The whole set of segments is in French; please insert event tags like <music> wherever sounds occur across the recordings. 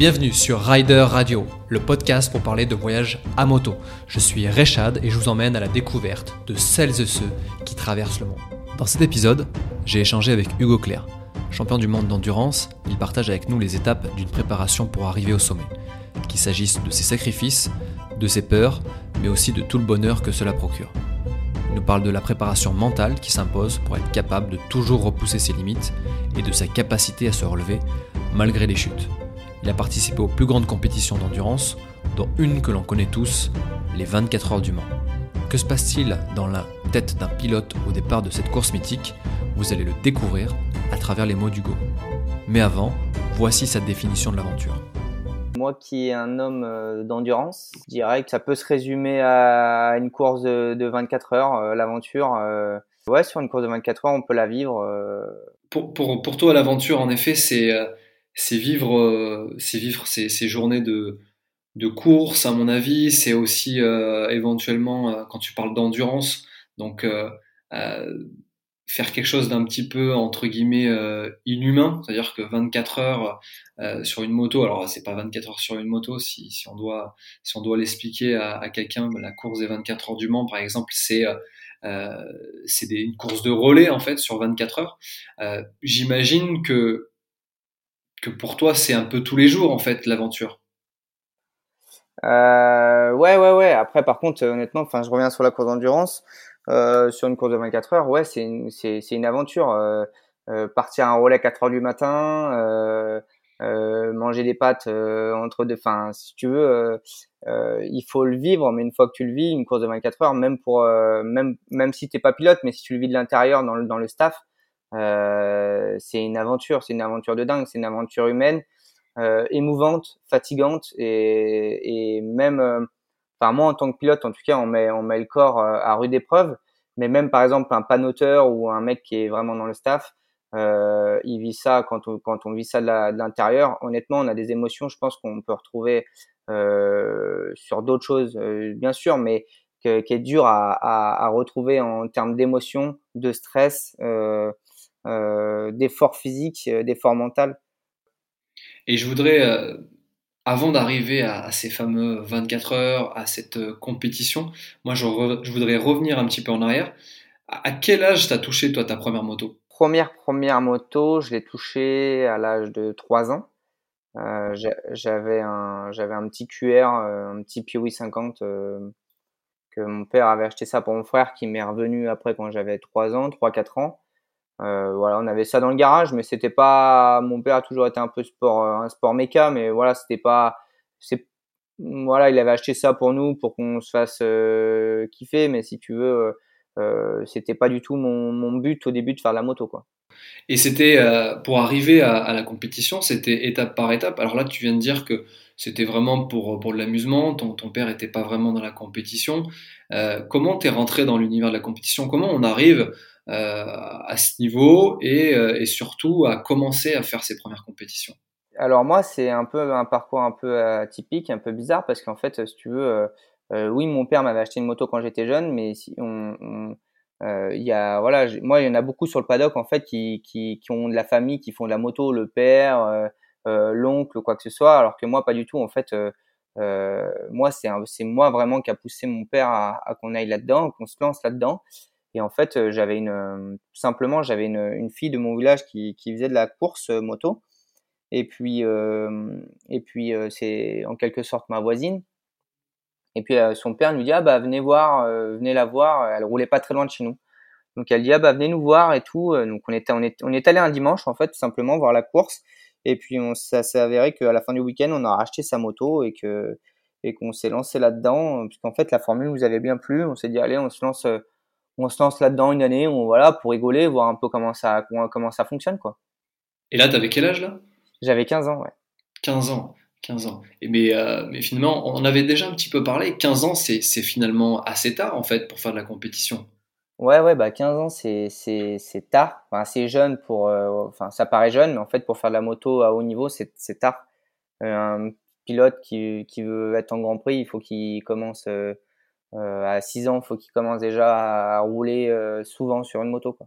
Bienvenue sur Rider Radio, le podcast pour parler de voyage à moto. Je suis Rechad et je vous emmène à la découverte de celles et ceux qui traversent le monde. Dans cet épisode, j'ai échangé avec Hugo Claire. Champion du monde d'endurance, il partage avec nous les étapes d'une préparation pour arriver au sommet. Qu'il s'agisse de ses sacrifices, de ses peurs, mais aussi de tout le bonheur que cela procure. Il nous parle de la préparation mentale qui s'impose pour être capable de toujours repousser ses limites et de sa capacité à se relever malgré les chutes. Il a participé aux plus grandes compétitions d'endurance, dont une que l'on connaît tous, les 24 heures du Mans. Que se passe-t-il dans la tête d'un pilote au départ de cette course mythique? Vous allez le découvrir à travers les mots d'Hugo. Mais avant, voici sa définition de l'aventure. Moi qui est un homme euh, d'endurance, je dirais que ça peut se résumer à une course de 24 heures, euh, l'aventure. Euh, ouais, sur une course de 24 heures, on peut la vivre. Pour, pour, pour toi, l'aventure, en effet, c'est c'est vivre, euh, c'est vivre ces, ces, journées de, de course, à mon avis. C'est aussi euh, éventuellement, euh, quand tu parles d'endurance, donc faire quelque chose d'un petit peu entre guillemets inhumain, c'est-à-dire que 24 heures sur une moto, alors c'est pas 24 heures sur une moto, si, si on doit si on doit l'expliquer à, quelqu'un, la course des 24 heures du Mans par exemple, c'est euh, c'est une course de relais en fait sur 24 heures. J'imagine que que pour toi, c'est un peu tous les jours, en fait, l'aventure. Euh, ouais, ouais, ouais. Après, par contre, honnêtement, enfin, je reviens sur la course d'endurance. Euh, sur une course de 24 heures, ouais, c'est une, c'est, une aventure. Euh, euh, partir à un relais à 4 heures du matin, euh, euh, manger des pâtes entre deux. Enfin, si tu veux, il faut le vivre. Mais une fois que tu le vis, une course de 24 heures, même pour, même, même si t'es pas pilote, mais si tu le vis de l'intérieur dans le, dans le staff, euh, c'est une aventure, c'est une aventure de dingue, c'est une aventure humaine, euh, émouvante, fatigante et, et même, euh, moi en tant que pilote en tout cas, on met on met le corps euh, à rude épreuve. Mais même par exemple un panoteur ou un mec qui est vraiment dans le staff, euh, il vit ça quand on, quand on vit ça de l'intérieur. Honnêtement, on a des émotions, je pense qu'on peut retrouver sur d'autres choses, bien sûr, mais qui est dur à, à, à retrouver en termes d'émotions, de stress. Euh, euh, d'efforts physiques, euh, d'efforts mentaux. Et je voudrais, euh, avant d'arriver à, ces fameux 24 heures, à cette compétition, moi je, voudrais revenir un petit peu en arrière. À, quel âge t'as touché toi ta première moto? Première première moto, je l'ai touchée à l'âge de 3 ans. Euh, j'avais un j'avais un petit QR, un petit Piwi 50 que mon père avait acheté ça pour mon frère qui m'est revenu après quand j'avais 3 ans, 3 4 ans. Euh, voilà, on avait ça dans le garage, mais c'était pas. Mon père a toujours été un peu sport, euh, un sport méca, mais voilà, c'était pas. C'est voilà, il avait acheté ça pour nous, pour qu'on se fasse euh, kiffer, mais si tu veux, euh, c'était pas du tout mon, mon, but au début de faire la moto, quoi. Et c'était euh, pour arriver à, la compétition, c'était étape par étape. Alors là, tu viens de dire que c'était vraiment pour pour de l'amusement. Ton, ton père était pas vraiment dans la compétition. Euh, comment t'es rentré dans l'univers de la compétition? Comment on arrive euh, à ce niveau et, euh, et, surtout à commencer à faire ses premières compétitions. Alors moi, c'est un peu un parcours un peu atypique, un peu bizarre parce qu'en fait, si tu veux, euh, oui, mon père m'avait acheté une moto quand j'étais jeune, mais si on, il y a voilà moi il y en a beaucoup sur le paddock en fait qui, ont de la famille qui font de la moto le père euh, l'oncle quoi que ce soit alors que moi pas du tout en fait euh, moi c'est moi vraiment qui a poussé mon père à, à qu'on aille là dedans qu'on se lance là dedans et en fait, euh, j'avais une, euh, simplement, j'avais une, une, fille de mon village qui, qui faisait de la course euh, moto. Et puis, et puis c'est en quelque sorte ma voisine. Et puis son père lui dit ah bah venez voir, venez la voir. Elle roulait pas très loin de chez nous. Donc elle dit ah bah venez nous voir et tout. Donc on était on est on est allé un dimanche en fait tout simplement voir la course. Et puis ça s'est avéré qu'à la fin du week-end on a racheté sa moto et que et qu'on s'est lancé là-dedans puisqu'en fait la formule nous avait bien plu. On s'est dit allez on se lance on se lance là-dedans une année, on, voilà, pour rigoler, voir un peu comment ça, comment, ça fonctionne, quoi. Et là, t'avais quel âge, là? J'avais 15 ans, ouais. 15 ans, 15 ans. Et mais, euh, mais finalement, on avait déjà un petit peu parlé, 15 ans, c'est finalement assez tard, en fait, pour faire de la compétition. Ouais, ouais, bah 15 ans, c'est tard. Enfin, c'est jeune pour. Euh, enfin, ça paraît jeune, mais en fait, pour faire de la moto à haut niveau, c'est tard. Euh, un pilote qui, qui veut être en Grand Prix, il faut qu'il commence euh, à 6 ans, il faut qu'il commence déjà à rouler euh, souvent sur une moto. Quoi.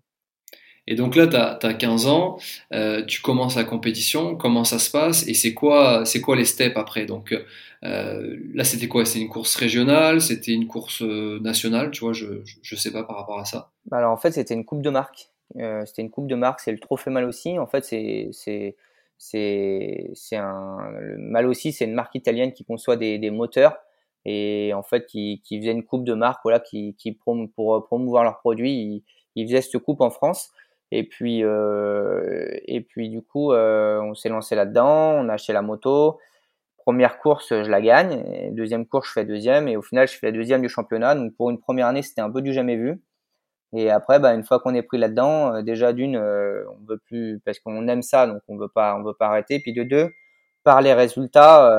Et donc là, tu as, 15 ans, euh, tu commences la compétition, comment ça se passe et c'est quoi, c'est quoi les steps après? Donc euh, là, c'était quoi? C'était une course régionale? C'était une course euh, nationale? Tu vois, je ne sais pas par rapport à ça. Bah alors en fait, c'était une coupe de marque. c'était une coupe de marque, c'est le trophée mal aussi. En fait, c'est c'est un le mal aussi, c'est une marque italienne qui conçoit des, des moteurs et en fait qui, qui faisait une coupe de marque voilà qui, qui prom pour promouvoir leurs produits ils, ils faisaient cette coupe en France et puis, euh, et puis du coup, euh, on s'est lancé là-dedans, on a acheté la moto. Première course, je la gagne. deuxième course, je fais deuxième. Et au final, je fais deuxième du championnat. Donc pour une première année, c'était un peu du jamais vu. Et après, bah, une fois qu'on est pris là-dedans, euh, déjà d'une, on veut plus parce qu'on aime ça, donc on veut pas, on veut pas arrêter. Puis de deux, par les résultats,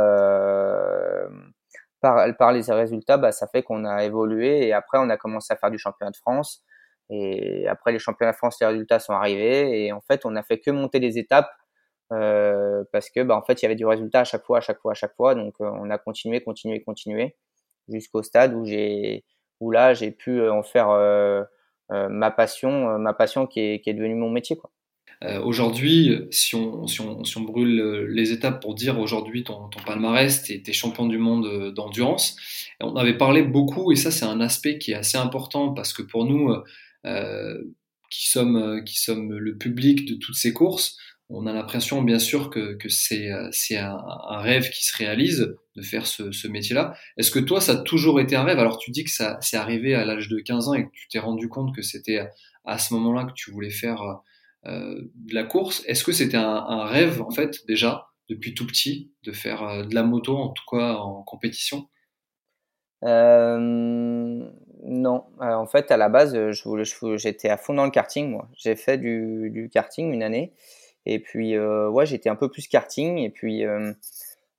par, par les résultats, bah, ça fait qu'on a évolué. Et après, on a commencé à faire du championnat de France. Et après les championnats de France, les résultats sont arrivés et en fait, on n'a fait que monter les étapes euh, parce que bah, en fait, il y avait du résultat à chaque fois, à chaque fois, à chaque fois. Donc, euh, on a continué, continué, continué jusqu'au stade où j'ai là, j'ai pu euh, en faire ma passion, ma passion qui est, devenue mon métier. Aujourd'hui, si on, si, on, si on brûle les étapes pour dire aujourd'hui ton, ton palmarès, tu es, champion du monde d'endurance. On avait parlé beaucoup, et ça c'est un aspect qui est assez important parce que pour nous, euh, qui sommes euh, qui sommes le public de toutes ces courses, on a l'impression bien sûr que, que c'est euh, un, un, rêve qui se réalise de faire ce, ce métier-là. Est-ce que toi ça a toujours été un rêve? Alors tu dis que ça c'est arrivé à l'âge de 15 ans et que tu t'es rendu compte que c'était à ce moment-là que tu voulais faire euh, de la course. Est-ce que c'était un, rêve en fait déjà depuis tout petit de faire de la moto en tout cas en compétition? Euh, non, euh, en fait, à la base, euh, j'étais à fond dans le karting, moi. J'ai fait du, karting une année, et puis euh, ouais, j'étais un peu plus karting, et puis euh,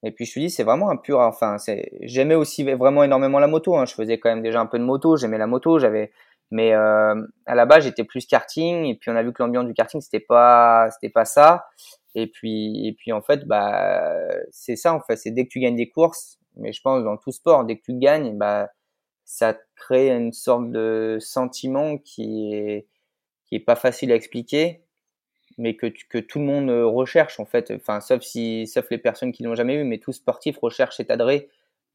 et puis je te dis, c'est vraiment un pur. Enfin, j'aimais aussi vraiment énormément la moto. Hein. Je faisais quand même déjà un peu de moto, j'aimais la moto, j'avais. Mais euh, à la base, j'étais plus karting, et puis on a vu que l'ambiance du karting, c'était pas, c'était pas ça. Et puis, et puis en fait, bah, c'est ça en fait. C'est dès que tu gagnes des courses, mais je pense dans tout sport, dès que tu gagnes, bah ça crée une sorte de sentiment qui est qui est pas facile à expliquer, mais que que tout le monde recherche en fait. Enfin, sauf si sauf les personnes qui l'ont jamais eu, mais tout sportif recherche cet adresse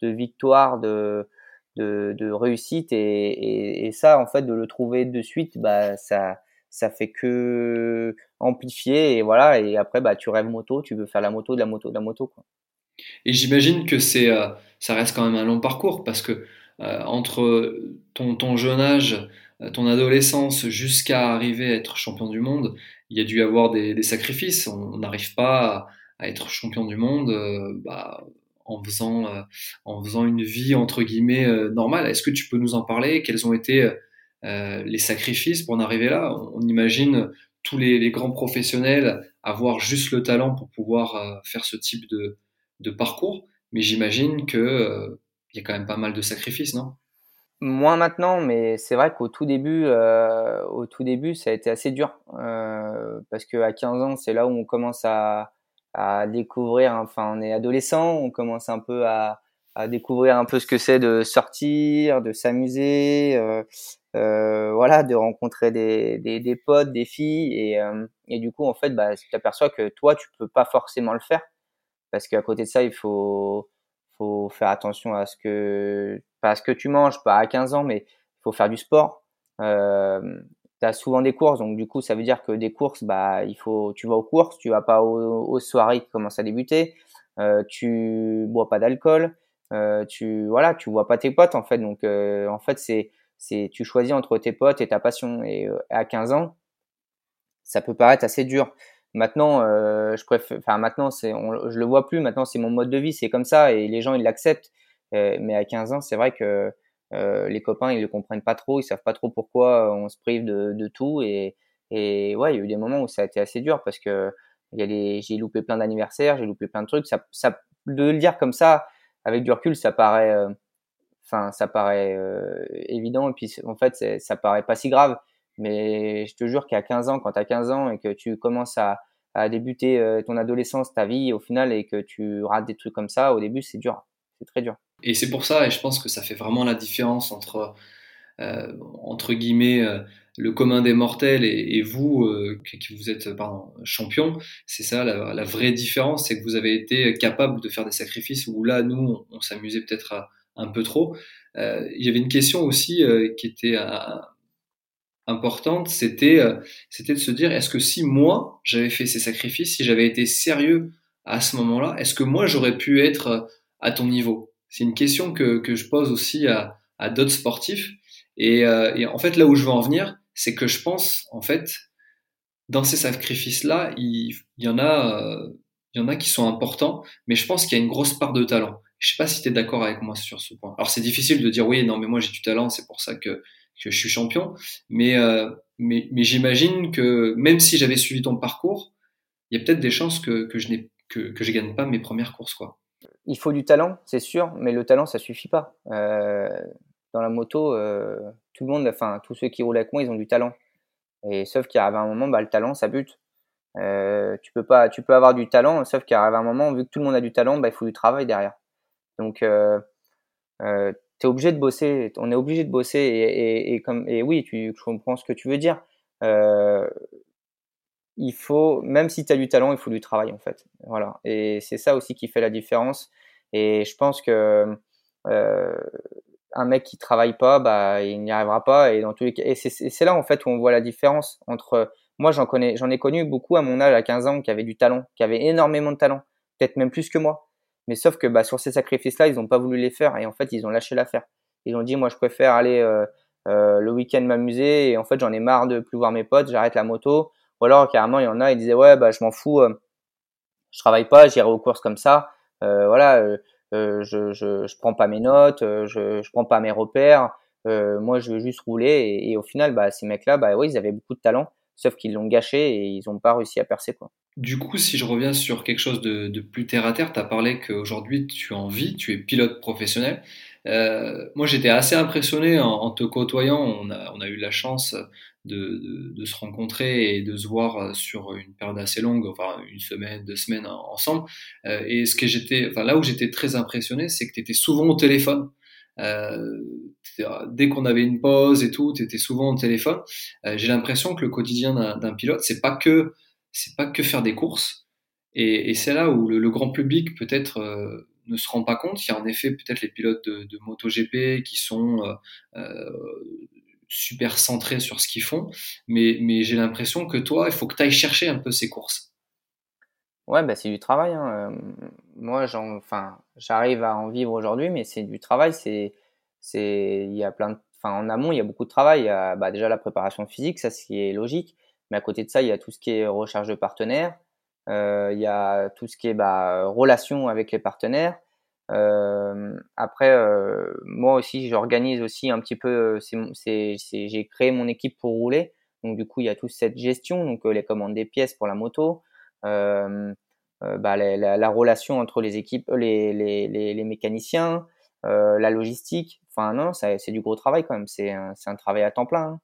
de victoire, de de, réussite et, ça en fait de le trouver de suite, bah ça ça fait que amplifier et voilà et après bah tu rêves moto, tu veux faire la moto, de la moto, de la moto quoi. Et j'imagine que c'est euh, ça reste quand même un long parcours parce que euh, entre ton, jeune âge, euh, ton adolescence, jusqu'à arriver à être champion du monde, il y a dû avoir des, sacrifices. On n'arrive pas à, être champion du monde bah, en, faisant, en faisant une vie entre guillemets normale. Est-ce que tu peux nous en parler? Quels ont été les sacrifices pour en arriver là? On, imagine tous les, grands professionnels avoir juste le talent pour pouvoir faire ce type de, parcours, mais j'imagine que il y a quand même pas mal de sacrifices, non? Moins maintenant, mais c'est vrai qu'au tout début, euh, au tout début, ça a été assez dur euh, parce qu'à 15 ans, c'est là où on commence à, à découvrir. Enfin, on est adolescent, on commence un peu à, à découvrir un peu ce que c'est de sortir, de s'amuser, euh, euh, voilà, de rencontrer des, des, des, potes, des filles, et, euh, et du coup, en fait, bah, tu t'aperçois que toi, tu peux pas forcément le faire parce qu'à côté de ça, il faut faut faire attention à ce que pas à ce que tu manges, pas à 15 ans, mais il faut faire du sport. Tu as souvent des courses, donc du coup, ça veut dire que des courses, bah, il faut, tu vas aux courses, tu vas pas aux, soirées qui commencent à débuter, euh, tu bois pas d'alcool, euh, tu, voilà, tu vois pas tes potes en fait. Donc, euh, en fait, c'est, c'est, tu choisis entre tes potes et ta passion. Et euh, à 15 ans, ça peut paraître assez dur. Maintenant, euh, je préfère, enfin maintenant, c'est, je le vois plus. Maintenant, c'est mon mode de vie, c'est comme ça, et les gens ils l'acceptent. Euh, mais à 15 ans, c'est vrai que euh, les copains ils le comprennent pas trop, ils savent pas trop pourquoi on se prive de, de tout. Et, et ouais, il y a eu des moments où ça a été assez dur parce que j'ai loupé plein d'anniversaires, j'ai loupé plein de trucs. Ça, ça, de le dire comme ça, avec du recul, ça paraît, euh, enfin, ça paraît euh, évident. Et puis en fait, ça paraît pas si grave. Mais je te jure qu'à 15 ans, quand tu as 15 ans et que tu commences à, à débuter euh, ton adolescence, ta vie au final, et que tu rates des trucs comme ça, au début, c'est dur. C'est très dur. Et c'est pour ça, et je pense que ça fait vraiment la différence entre entre guillemets le commun des mortels et, vous qui vous êtes pardon, champion, c'est ça la, vraie différence, c'est que vous avez été capable de faire des sacrifices où là nous on, s'amusait peut-être un peu trop. il y avait une question aussi qui était importante, c'était c'était de se dire est-ce que si moi j'avais fait ces sacrifices, si j'avais été sérieux à ce moment-là, est-ce que moi j'aurais pu être à ton niveau? C'est une question que, je pose aussi à, d'autres sportifs. Et, et, en fait, là où je veux en venir, c'est que je pense, en fait, dans ces sacrifices-là, il, y en a, euh, il y en a qui sont importants, mais je pense qu'il y a une grosse part de talent. Je sais pas si tu es d'accord avec moi sur ce point. Alors c'est difficile de dire oui, non, mais moi j'ai du talent, c'est pour ça que, je suis champion. Mais, euh, mais, j'imagine que même si j'avais suivi ton parcours, il y a peut-être des chances que, je n'ai gagne pas mes premières courses, quoi. Il faut du talent, c'est sûr, mais le talent ça suffit pas. Euh, dans la moto, euh, tout le monde, enfin tous ceux qui roulent avec moi, ils ont du talent. Et sauf arrive un moment, bah, le talent, ça bute. Euh, tu peux pas, tu peux avoir du talent, sauf arrive un moment, vu que tout le monde a du talent, bah, il faut du travail derrière. Donc, euh, es obligé de bosser. On est obligé de bosser. Et, comme, et oui, tu, comprends ce que tu veux dire. Il faut, même si tu as du talent, il faut du travail en fait. Voilà. Et c'est ça aussi qui fait la différence. Et je pense que euh, un mec qui travaille pas, bah, il n'y arrivera pas. Et dans tous les cas, et c'est là en fait où on voit la différence entre moi, j'en connais, j'en ai connu beaucoup à mon âge, à 15 ans, qui avaient du talent, qui avaient énormément de talent, peut-être même plus que moi. Mais sauf que bah, sur ces sacrifices-là, ils n'ont pas voulu les faire et en fait, ils ont lâché l'affaire. Ils ont dit, moi, je préfère aller euh, euh, le week-end m'amuser et en fait, j'en ai marre de plus voir mes potes, j'arrête la moto. Ou alors, carrément, il y en a, ils disaient, ouais, bah, je m'en fous, euh, je travaille pas, j'irai aux courses comme ça. Euh, voilà, euh, euh, je, je, je prends pas mes notes, je, je prends pas mes repères. moi, je veux juste rouler et, au final, bah, ces mecs-là, bah, oui, ils avaient beaucoup de talent sauf qu'ils l'ont gâché et ils n'ont pas réussi à percer. Quoi. Du coup, si je reviens sur quelque chose de, plus terre à terre, tu as parlé qu'aujourd'hui tu es en vie, tu es pilote professionnel. Euh, moi, j'étais assez impressionné en, te côtoyant. On a, on a eu la chance de, de, de, se rencontrer et de se voir sur une période assez longue, enfin une semaine, deux semaines ensemble. Euh, et ce que j'étais, enfin là où j'étais très impressionné, c'est que tu étais souvent au téléphone. Euh, dès qu'on avait une pause et tout, tu étais souvent au téléphone. Euh, j'ai l'impression que le quotidien d'un pilote, c'est pas que c'est pas que faire des courses. Et, et c'est là où le, le grand public peut-être euh, ne se rend pas compte. Il y a en effet peut-être les pilotes de, MotoGP qui sont euh, super centrés sur ce qu'ils font, mais, mais j'ai l'impression que toi, il faut que tu ailles chercher un peu ces courses. Ouais, bah c'est du travail. Hein. moi, enfin, j'arrive à en vivre aujourd'hui, mais c'est du travail. C'est, c'est, y a plein en amont, il y a beaucoup de travail. Il y a bah, déjà la préparation physique, ça, ce est logique. Mais à côté de ça, il y a tout ce qui est recherche de partenaires. Euh, il y a tout ce qui est bah, relation avec les partenaires. Euh, après, euh, moi aussi, j'organise aussi un petit peu. J'ai créé mon équipe pour rouler. Donc du coup, il y a toute cette gestion, donc les commandes des pièces pour la moto, bah, la, la, relation entre les équipes, les, mécaniciens, la logistique. Enfin non, c'est du gros travail quand même. C'est un, travail à temps plein. Hein.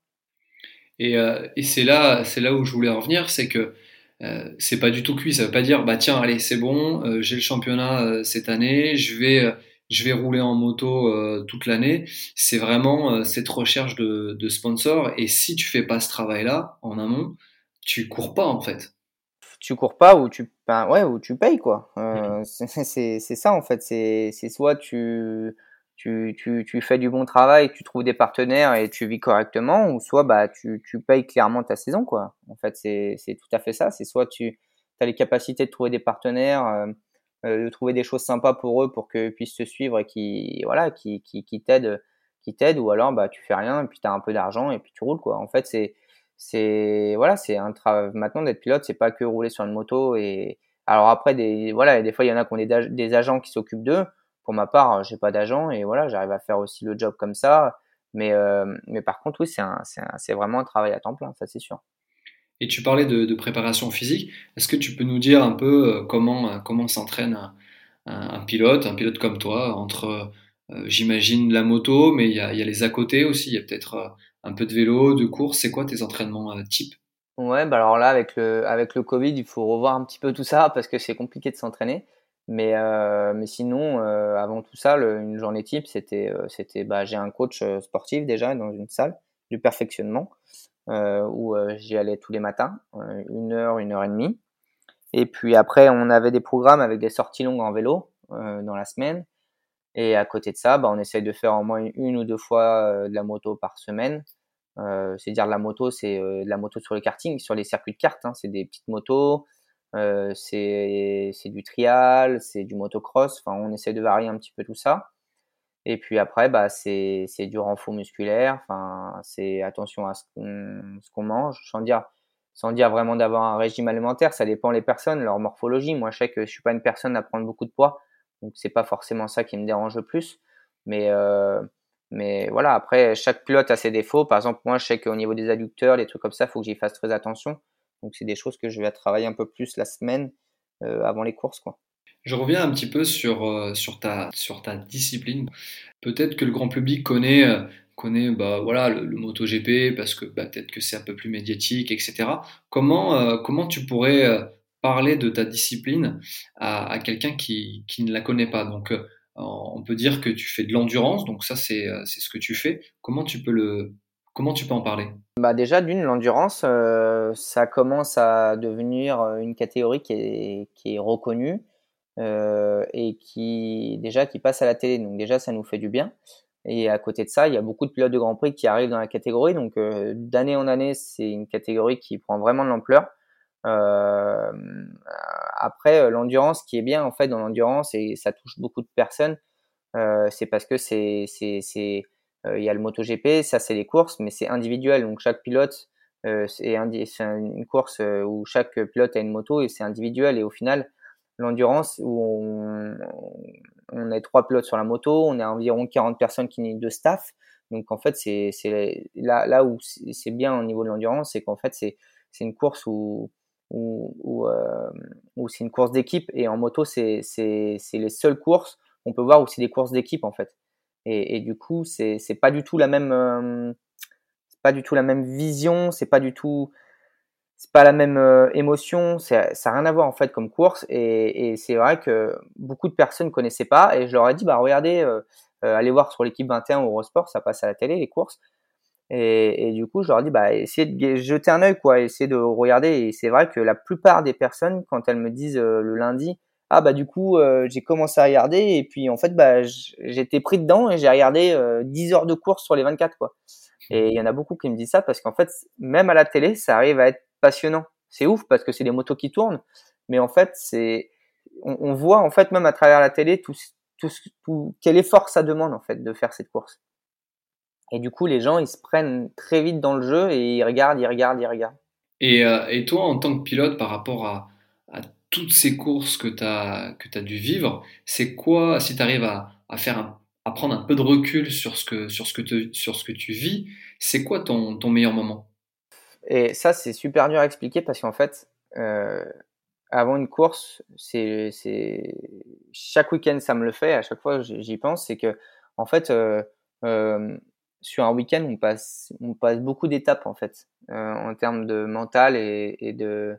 Et, et c'est là, c'est là où je voulais en venir, c'est que euh, c'est pas du tout cuit. Ça veut pas dire bah tiens allez c'est bon, euh, j'ai le championnat cette année, je vais je vais rouler en moto toute l'année. C'est vraiment cette recherche de, de sponsors. Et si tu fais pas ce travail-là en amont, tu cours pas en fait tu cours pas ou tu ben, ouais ou tu payes quoi euh, <laughs> c'est ça en fait c'est soit tu, tu, tu, tu fais du bon travail tu trouves des partenaires et tu vis correctement ou soit bah tu, tu payes clairement ta saison quoi. En fait c'est tout à fait ça. C'est soit tu as les capacités de trouver des partenaires euh, euh, de trouver des choses sympas pour eux pour qu'ils puissent te suivre et qui voilà qui qui, qui t'aident qui t'aident ou alors bah tu fais rien et puis tu as un peu d'argent et puis tu roules quoi. En fait c'est c'est voilà, c'est un travail maintenant d'être pilote, c'est pas que rouler sur une moto et alors après des voilà, des fois il y en a qui ont des, des agents qui s'occupent d'eux. Pour ma part, j'ai pas d'agent et voilà, j'arrive à faire aussi le job comme ça. Mais euh, mais par contre oui, c'est vraiment un travail à temps plein, ça c'est sûr. Et tu parlais de, de préparation physique. Est-ce que tu peux nous dire un peu euh, comment euh, comment s'entraîne un, un, pilote, un pilote comme toi, entre j'imagine la moto, mais il y a, y a les à côté aussi. Il y a peut-être un peu de vélo, de course. C'est quoi tes entraînements euh, type Ouais, bah alors là, avec le, avec le Covid, il faut revoir un petit peu tout ça parce que c'est compliqué de s'entraîner. Mais, mais sinon, avant tout ça, une journée type, c'était, c'était, bah, j'ai un coach sportif déjà dans une salle du perfectionnement où j'y allais tous les matins, une heure, une heure et demie. Et puis après, on avait des programmes avec des sorties longues en vélo dans la semaine. Et à côté de ça, bah, on essaye de faire au moins une ou deux fois de la moto par semaine. Euh, c'est dire la moto, c'est de la moto sur les karting, sur les circuits de kart. Hein, c'est des petites motos, euh, c'est du trial, c'est du motocross. Enfin, on essaie de varier un petit peu tout ça. Et puis après, bah, c'est du renfort musculaire. Enfin, c'est attention à ce qu'on mange, sans dire, sans dire vraiment d'avoir un régime alimentaire. Ça dépend les personnes, leur morphologie. Moi, je sais que je suis pas une personne à prendre beaucoup de poids, donc c'est pas forcément ça qui me dérange le plus. Mais euh, mais voilà, après, chaque pilote a ses défauts. Par exemple, moi, je sais qu'au niveau des adducteurs, des trucs comme ça, il faut que j'y fasse très attention. Donc, c'est des choses que je vais travailler un peu plus la semaine euh, avant les courses. Quoi. Je reviens un petit peu sur, euh, sur, ta, sur ta discipline. Peut-être que le grand public connaît, euh, connaît bah, voilà, le, MotoGP parce que bah, peut-être que c'est un peu plus médiatique, etc. Comment, comment tu pourrais parler de ta discipline à, à quelqu'un qui, qui, ne la connaît pas? Donc, on peut dire que tu fais de l'endurance, donc ça c'est ce que tu fais. Comment tu peux le comment tu peux en parler? Bah déjà d'une l'endurance, euh, ça commence à devenir une catégorie qui est, qui est reconnue euh, et qui déjà qui passe à la télé. Donc déjà ça nous fait du bien. Et à côté de ça, il y a beaucoup de pilotes de Grand Prix qui arrivent dans la catégorie. Donc euh, d'année en année, c'est une catégorie qui prend vraiment de l'ampleur. Euh, après, euh, l'endurance, qui est bien en fait dans l'endurance et ça touche beaucoup de personnes, euh, c'est parce que c'est il y a le MotoGP, ça c'est les courses, mais c'est individuel. Donc chaque pilote c'est une course où chaque pilote a une moto et c'est individuel. Et au final, l'endurance où on, on est trois pilotes sur la moto, on est environ 40 personnes qui de staff. Donc en fait, c'est là, là où c'est bien au niveau de l'endurance, c'est qu'en fait c'est une course où ou, euh, c'est une course d'équipe. Et en moto, c'est les seules courses qu'on peut voir où c'est des courses d'équipe en fait. Et, du coup, c'est pas du tout la même, euh, pas du tout la même vision, c'est pas du tout, c'est pas la même euh, émotion, ça n'a rien à voir en fait comme course. Et, c'est vrai que beaucoup de personnes connaissaient pas. Et je leur ai dit, bah regardez, euh, allez voir sur l'équipe 21 Eurosport, ça passe à la télé les courses. Et, du coup, je leur dis, bah, essayez de jeter un œil, quoi, essayez de regarder. Et c'est vrai que la plupart des personnes, quand elles me disent euh, le lundi, ah bah du coup, euh, j'ai commencé à regarder et puis en fait, bah, j'étais pris dedans et j'ai regardé euh, 10 heures de course sur les 24, quoi. Et il y en a beaucoup qui me disent ça parce qu'en fait, même à la télé, ça arrive à être passionnant. C'est ouf parce que c'est des motos qui tournent, mais en fait, c'est, on, voit en fait même à travers la télé tout, tout, quel effort ça demande en fait de faire cette course. Et du coup, les gens, ils se prennent très vite dans le jeu et ils regardent, ils regardent, ils regardent. Et, euh, et toi, en tant que pilote, par rapport à toutes ces courses que tu as, que dû vivre, c'est quoi, si tu arrives à, faire à prendre un peu de recul sur ce que, sur ce que, sur ce que tu vis, c'est quoi ton, meilleur moment? Et ça, c'est super dur à expliquer parce qu'en fait, euh, avant une course, c'est chaque week-end, ça me le fait, à chaque fois j'y pense, c'est que, en fait, euh, euh sur un week-end, on passe, on passe beaucoup d'étapes en fait, en termes de mental et, de,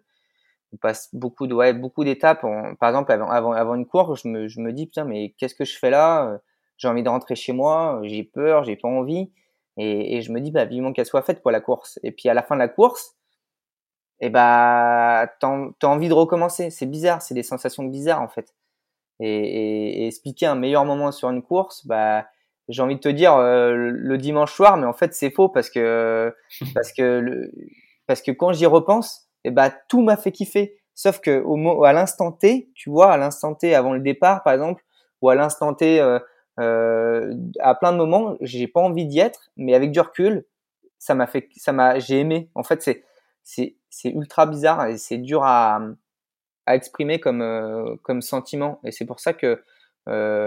on passe beaucoup de, ouais, beaucoup d'étapes. Par exemple, avant, avant, avant une course, je me, je me dis putain, mais qu'est-ce que je fais là? J'ai envie de rentrer chez moi, j'ai peur, j'ai pas envie, et, et, je me dis bah vivement qu'elle soit faite pour la course. Et puis à la fin de la course, et eh bah t'as as envie de recommencer. C'est bizarre, c'est des sensations bizarres en fait. Et, expliquer un meilleur moment sur une course, bah j'ai envie de te dire euh, le dimanche soir, mais en fait c'est faux parce que parce que parce que quand j'y repense, et eh ben tout m'a fait kiffer. Sauf que au à l'instant T, tu vois, à l'instant T avant le départ par exemple, ou à l'instant T euh, euh, à plein de moments, j'ai pas envie d'y être, mais avec du recul, ça m'a fait, ça m'a, j'ai aimé. En fait, c'est c'est ultra bizarre et c'est dur à à exprimer comme euh, comme sentiment. Et c'est pour ça que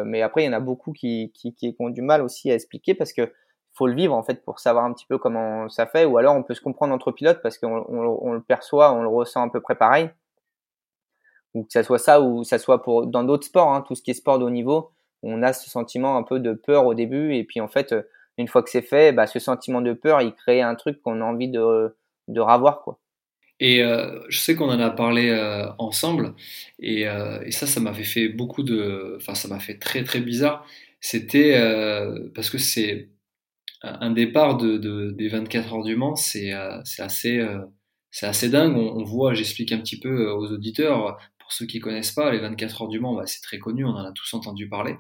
mais après, il y en a beaucoup qui, qui, qui, ont du mal aussi à expliquer parce que faut le vivre en fait pour savoir un petit peu comment ça fait. Ou alors on peut se comprendre entre pilotes parce qu'on on, on le perçoit, on le ressent à peu près pareil. Ou que ça soit ça ou ça soit pour dans d'autres sports, hein, tout ce qui est sport de haut niveau, on a ce sentiment un peu de peur au début et puis en fait une fois que c'est fait, bah, ce sentiment de peur, il crée un truc qu'on a envie de de ravoir quoi. Et je sais qu'on en a parlé ensemble, et, et, ça, ça m'avait fait beaucoup de, enfin, ça m'a fait très très bizarre. C'était parce que c'est un départ de, de, des 24 heures du Mans, c'est assez c'est assez dingue. On, on voit, j'explique un petit peu aux auditeurs, pour ceux qui connaissent pas, les 24 heures du Mans, bah, c'est très connu, on en a tous entendu parler.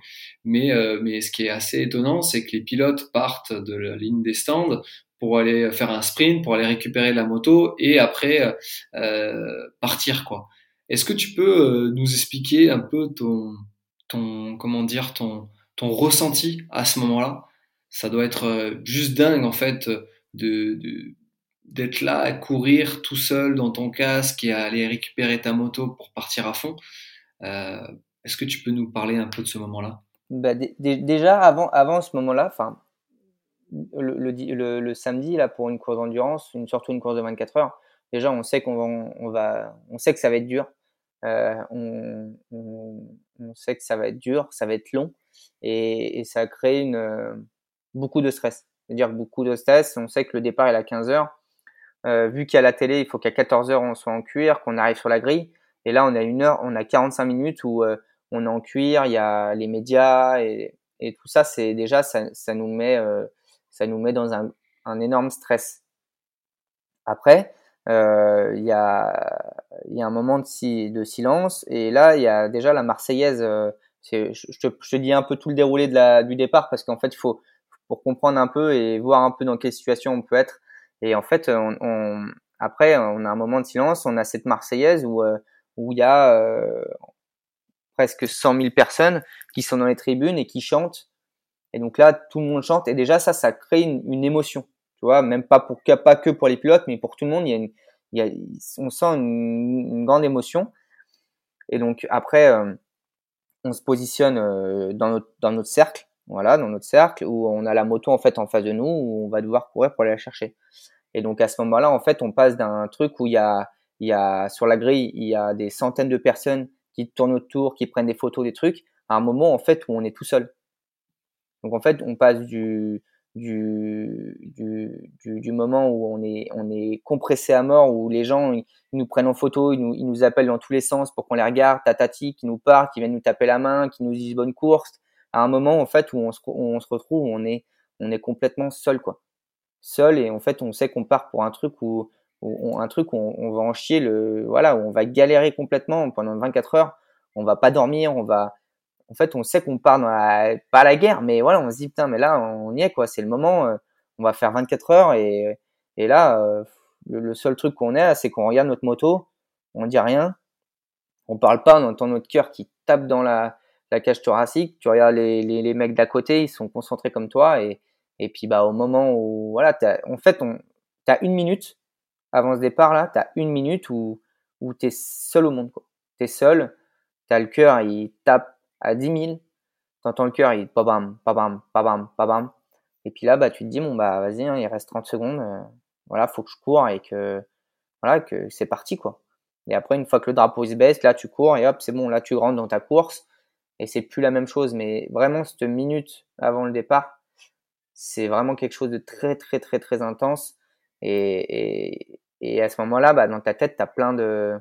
Mais, euh, mais ce qui est assez étonnant, c'est que les pilotes partent de la ligne des stands pour aller faire un sprint, pour aller récupérer la moto et après euh, partir quoi. Est-ce que tu peux euh, nous expliquer un peu ton, ton comment dire ton, ton ressenti à ce moment-là? Ça doit être juste dingue en fait de, de d'être là à courir tout seul dans ton casque et à aller récupérer ta moto pour partir à fond. Euh, Est-ce que tu peux nous parler un peu de ce moment-là? Bah, Déjà, avant, avant ce moment-là, le, le, le, samedi, là, pour une course d'endurance, une, surtout une course de 24 heures, déjà, on sait, qu'on va, on, sait que ça va être dur. Euh, on, on, sait que ça va être dur, ça va être long et ça crée une, beaucoup de stress. C'est-à-dire beaucoup de stress. On sait que le départ est à 15 heures euh, vu qu'à la télé, il faut qu'à 14 heures on soit en cuir, qu'on arrive sur la grille. Et là, on a une heure, on a 45 minutes où euh, on est en cuir, il y a les médias et, tout ça. C'est déjà ça, nous met, euh, ça nous met dans un, énorme stress. Après, euh, il y a, y a un moment de, silence et là, il y a déjà la Marseillaise. Je, te, dis un peu tout le déroulé du départ parce qu'en fait, il faut pour comprendre un peu et voir un peu dans quelle situation on peut être et en fait, on, on, après, on a un moment de silence, on a cette Marseillaise où euh, où il y a euh, presque 100 000 personnes qui sont dans les tribunes et qui chantent. Et donc là, tout le monde chante. Et déjà, ça, ça crée une, une émotion. Tu vois, même pas pour pas que pour les pilotes, mais pour tout le monde, il y a, une, y a on sent une, une, grande émotion. Et donc après, euh, on se positionne euh, dans notre dans notre cercle voilà, dans notre cercle, où on a la moto en fait en face de nous, où on va devoir courir pour aller la chercher. Et donc à ce moment-là, en fait, on passe d'un truc où il y a, il y a sur la grille, il y a des centaines de personnes qui tournent autour, qui prennent des photos, des trucs, à un moment en fait où on est tout seul. Donc en fait, on passe du du, du, du, moment où on est, on est compressé à mort, où les gens nous prennent en photo, ils nous, ils nous appellent dans tous les sens pour qu'on les regarde, tatati, qui nous partent, qui viennent nous taper la main, qui nous disent bonne course, à un moment en fait où on se, on se retrouve, on est, on est complètement seul quoi, seul et en fait on sait qu'on part pour un truc où, où un truc où on, va en chier le, voilà, où on va galérer complètement pendant 24 heures, on va pas dormir, on va, en fait on sait qu'on part dans la, pas la guerre, mais voilà on se dit putain mais là on y est quoi, c'est le moment, euh, on va faire 24 heures et, et là euh, le, seul truc qu'on a c'est qu'on regarde notre moto, on dit rien, on parle pas, on entend notre cœur qui tape dans la la cage thoracique, tu regardes les, les, mecs d'à côté, ils sont concentrés comme toi et, et puis bah au moment où voilà, en fait on t'as une minute avant ce départ là, t'as une minute où où t'es seul au monde quoi. T'es seul, t'as le cœur il tape à 10 000, t'entends le cœur il pabam pabam pabam pabam et puis là bah tu te dis bon bah vas-y hein, il reste 30 secondes, euh, voilà faut que je cours et que voilà que c'est parti quoi. Et après une fois que le drapeau se baisse là tu cours et hop c'est bon là tu rentres dans ta course et c'est plus la même chose. Mais vraiment, cette minute avant le départ, c'est vraiment quelque chose de très, très, très, très intense. Et, et, et à ce moment-là, bah, dans ta tête, tu as plein de.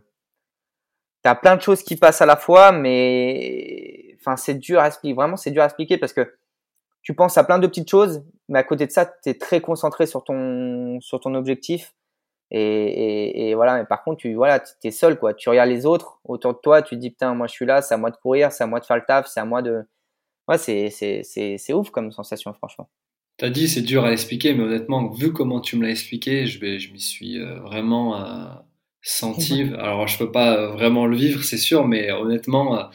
T'as plein de choses qui passent à la fois, mais enfin c'est dur à expliquer. Vraiment, c'est dur à expliquer parce que tu penses à plein de petites choses, mais à côté de ça, tu es très concentré sur ton sur ton objectif et, et, et, voilà, mais par contre, tu voilà, es seul, quoi. Tu regardes les autres autour de toi, tu te dis, putain, moi je suis là, c'est à moi de courir, c'est à moi de faire le taf, c'est à moi de. Ouais, c'est, c'est, c'est, c'est ouf comme sensation, franchement. T'as dit, c'est dur à expliquer, mais honnêtement, vu comment tu me l'as expliqué, je, vais, je m'y suis euh, vraiment euh, senti. <laughs> Alors, je peux pas euh, vraiment le vivre, c'est sûr, mais honnêtement,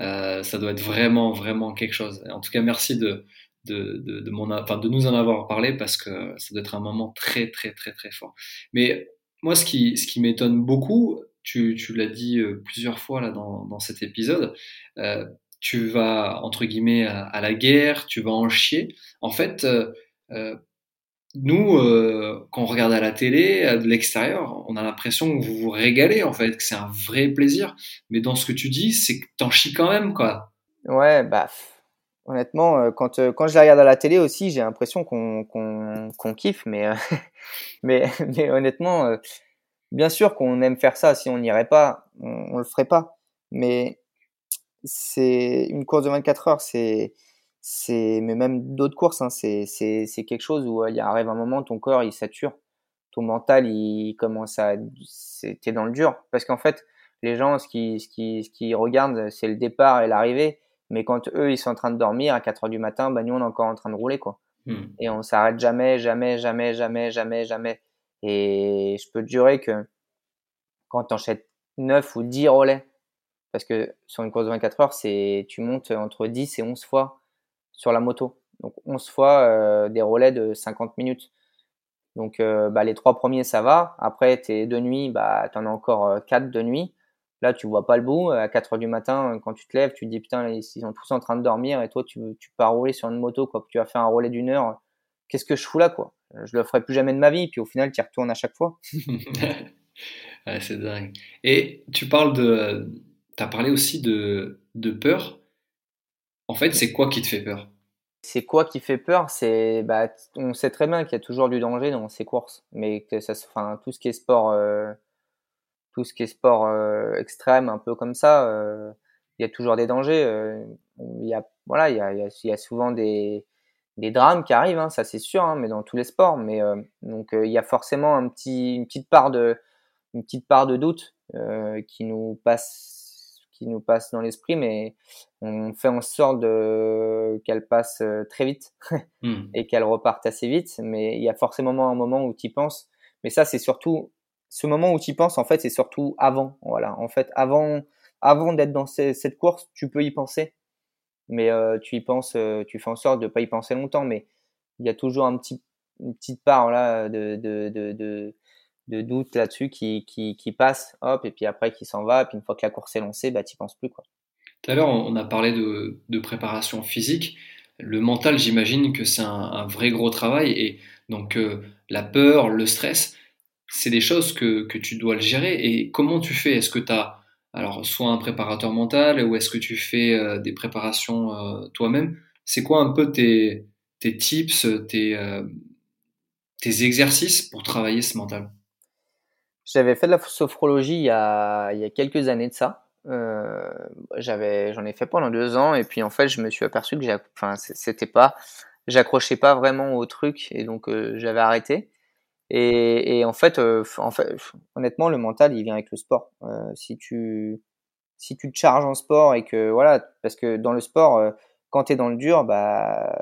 euh, ça doit être vraiment, vraiment quelque chose. En tout cas, merci de, de, de, mon, enfin, de nous en avoir parlé parce que ça doit être un moment très, très, très, très fort. Mais moi, ce qui, ce qui m'étonne beaucoup, tu, tu l'as dit euh, plusieurs fois là dans, dans cet épisode, euh, tu vas, entre guillemets, à, à, la guerre, tu vas en chier. En fait, euh, nous, quand on regarde à la télé, de l'extérieur, on a l'impression que vous vous régalez, en fait, que c'est un vrai plaisir. Mais dans ce que tu dis, c'est que t'en chies quand même, quoi. Ouais, bah, Honnêtement, euh, quand, euh, quand je la regarde à la télé aussi, j'ai l'impression qu'on qu'on qu'on kiffe, mais, euh, <laughs> mais, mais honnêtement, bien sûr qu'on aime faire ça. Si on n'irait pas, on, on le ferait pas. Mais c'est une course de 24 heures, c'est c'est mais même d'autres courses, hein, c'est c'est c'est quelque chose où il arrive un moment, ton corps il sature, ton mental il commence à t'es dans le dur parce qu'en fait les gens ce qui ce qui ce qui regardent c'est le départ et l'arrivée, mais quand eux ils sont en train de dormir à 4 heures du matin, bah nous on est encore en train de rouler quoi. Hmm. Et on s'arrête jamais, jamais, jamais, jamais, jamais, jamais. Et je peux te jurer que quand tu enchaînes 9 ou 10 relais parce que sur une course de 24 heures, c'est tu montes entre 10 et 11 fois sur la moto. Donc 11 fois euh, des relais de 50 minutes. Donc euh, bah, les trois premiers, ça va. Après, tes deux nuits, bah, tu en as encore euh, quatre de nuit. Là, tu vois pas le bout. À 4 heures du matin, quand tu te lèves, tu te dis putain, ils sont tous en train de dormir et toi, tu, tu pars rouler sur une moto, quoi. Tu as fait un relais d'une heure. Qu'est-ce que je fous là, quoi? Je le ferai plus jamais de ma vie. Puis au final, tu y retournes à chaque fois. <laughs> c'est dingue. Et tu parles de, tu as parlé aussi de, de peur. En fait, c'est quoi qui te fait peur? C'est quoi qui fait peur? C'est bah, on sait très bien qu'il y a toujours du danger dans ces courses, mais que ça, enfin, tout ce qui est sport, euh, tout ce qui est sport euh, extrême, un peu comme ça, euh, il y a toujours des dangers. il y a voilà, il y a, il y a, souvent des, des drames qui arrivent, hein, ça c'est sûr, hein, mais dans tous les sports. Mais donc il y a forcément un petit, une petite part de, une petite part de doute qui nous passe qui nous passe dans l'esprit, mais on fait en sorte de qu'elle passe euh, très vite hmm. <laughs> et qu'elle reparte assez vite. Mais il y a forcément un moment où tu y penses. Mais ça, c'est surtout ce moment où tu y penses. En fait, c'est surtout avant. Voilà. En fait, avant, avant d'être dans cette course, tu peux y penser, mais euh, tu y penses, euh, tu fais en sorte de pas y penser longtemps. Mais il y a toujours un petit, une petite part là de, de, de doute là-dessus qui, qui, passe, hop, et puis après qui s'en va, et puis une fois que la course est lancée, bah, tu penses plus. Quoi. Tout à l'heure, on a parlé de, de, préparation physique. Le mental, j'imagine que c'est un, vrai gros travail, et donc euh, la peur, le stress, c'est des choses que, que, tu dois le gérer. Et comment tu fais? Est-ce que tu as alors soit un préparateur mental, ou est-ce que tu fais euh, des préparations euh, toi-même? C'est quoi un peu tes, tes tips, tes, tes exercices pour travailler ce mental? J'avais fait de la sophrologie il y a, il y a quelques années de ça. Euh, j'avais, j'en ai fait pendant deux ans et puis en fait je me suis aperçu que enfin c'était pas, j'accrochais pas vraiment au truc et donc euh, j'avais arrêté. Et, et en fait, euh, en fait, honnêtement, le mental il vient avec le sport. Euh, si tu, si tu te charges en sport et que voilà, parce que dans le sport, quand tu es dans le dur, bah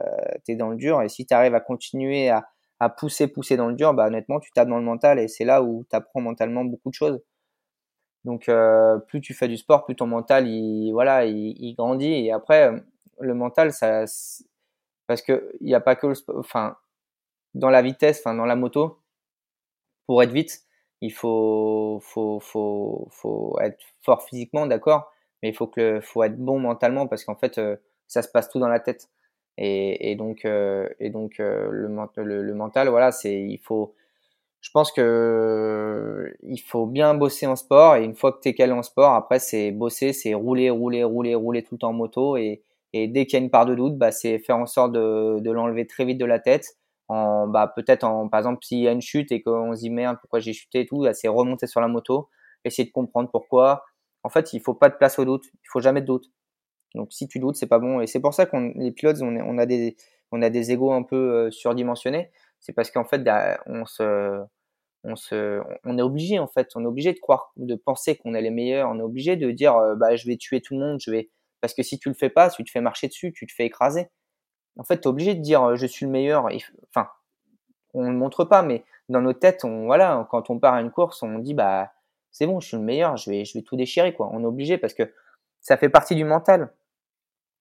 es dans le dur et si tu arrives à continuer à à pousser, pousser dans le dur, bah honnêtement, tu tapes dans le mental et c'est là où tu apprends mentalement beaucoup de choses. Donc, euh, plus tu fais du sport, plus ton mental, il, voilà, il, grandit. Et après, le mental, ça, parce que il n'y a pas que le sport, enfin, dans la vitesse, enfin, dans la moto, pour être vite, il faut, être fort physiquement, d'accord, mais il faut que, faut être bon mentalement parce qu'en fait, euh, ça se passe tout dans la tête. Et, donc, euh, euh, le, mental, voilà, il faut. Je pense que il faut bien bosser en sport et une fois que tu es calé en sport, après c'est bosser, c'est rouler, rouler, rouler, rouler tout le temps en moto et, dès qu'il y a une part de doute, bah, c'est faire en sorte de l'enlever très vite de la tête. En, bah, peut-être en, par exemple, s'il y a une chute et qu'on se dit merde, pourquoi j'ai chuté et tout, c'est remonter sur la moto, essayer de comprendre pourquoi. En fait, il faut pas de place au doute, il faut jamais de doute. Donc si tu doutes, c'est pas bon. Et c'est pour ça qu'on les pilotes, on, on, a des on a des égos un peu euh, surdimensionnés. C'est parce qu'en fait, on se on se on est obligé en fait, on est obligé de croire, de penser qu'on est les meilleurs. On est obligé de dire euh, bah je vais tuer tout le monde, je vais parce que si tu le fais pas, si tu te fais marcher dessus, tu te fais écraser. En fait, tu es obligé de dire euh, je suis le meilleur. On le montre pas, mais dans nos têtes, on voilà, quand on part à une course, on dit bah c'est bon, je suis le meilleur, je vais je vais tout déchirer quoi. On est obligé parce que ça fait partie du mental.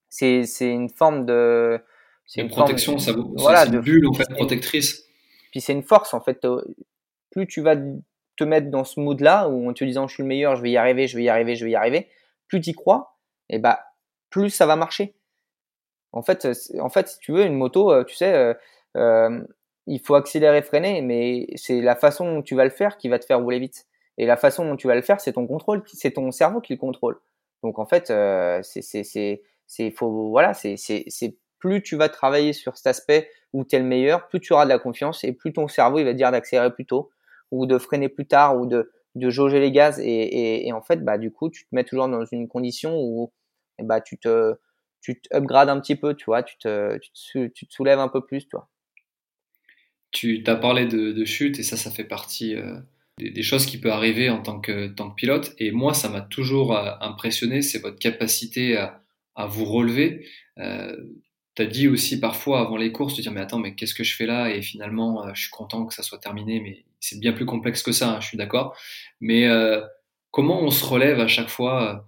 C'est une forme de c'est une, protection ça voilà une bulle en fait protectrice. Puis c'est une force en fait plus tu vas te mettre dans ce mood là où en te disant je suis le meilleur je vais y arriver je vais y arriver je vais y arriver plus tu y crois et bah plus ça va marcher. En fait en fait si tu veux une moto euh, tu sais euh, euh, il faut accélérer freiner mais c'est la façon dont tu vas le faire qui va te faire rouler vite. Et la façon dont tu vas le faire c'est ton contrôle c'est ton cerveau qui le contrôle. Donc en fait c'est c'est faut voilà, c'est plus tu vas travailler sur cet aspect où tu es le meilleur, plus tu auras de la confiance et plus ton cerveau il va dire d'accélérer plus tôt ou de freiner plus tard ou de de jauger les gaz et, et, en fait bah du coup tu te mets toujours dans une condition où et bah tu te tu upgrades un petit peu tu vois tu te tu te, tu te soulèves un peu plus toi tu as parlé de, de, chute et ça ça fait partie euh, des, choses qui peuvent arriver en tant que tant que pilote. Et moi ça m'a toujours euh, impressionné c'est votre capacité à, vous relever. Euh, tu as dit aussi parfois avant les courses, te dire mais attends, mais qu'est-ce que je fais là? Et finalement, euh, je suis content que ça soit terminé, mais c'est bien plus complexe que ça, hein, je suis d'accord. Mais comment on se relève à chaque fois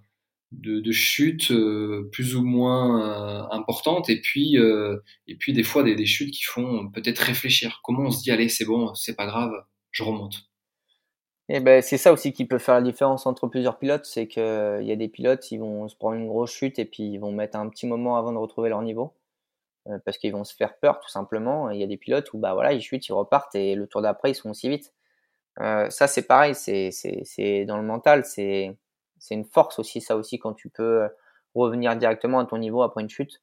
de, chutes euh, plus ou moins euh, importantes et puis, et puis des fois des, chutes qui font peut-être réfléchir Comment on se dit allez, c'est bon, c'est pas grave, je remonte et ben, c'est ça aussi qui peut faire la différence entre plusieurs pilotes, c'est qu'il y a des pilotes, ils vont se prendre une grosse chute et puis ils vont mettre un petit moment avant de retrouver leur niveau. Euh, parce qu'ils vont se faire peur tout simplement. Il y a des pilotes où bah voilà, ils chutent, ils repartent et le tour d'après ils sont aussi vite. Euh, ça c'est pareil, c'est c'est dans le mental, c'est c'est une force aussi ça aussi quand tu peux revenir directement à ton niveau après une chute.